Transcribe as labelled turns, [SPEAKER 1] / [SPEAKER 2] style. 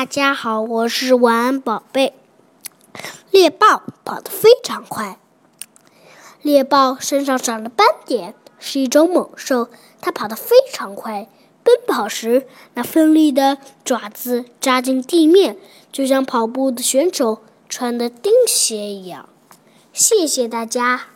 [SPEAKER 1] 大家好我是晚安宝贝。猎豹跑得非常快。猎豹身上长了斑点是一种猛兽它跑得非常快。奔跑时那锋利的爪子扎进地面就像跑步的选手穿的钉鞋一样。谢谢大家。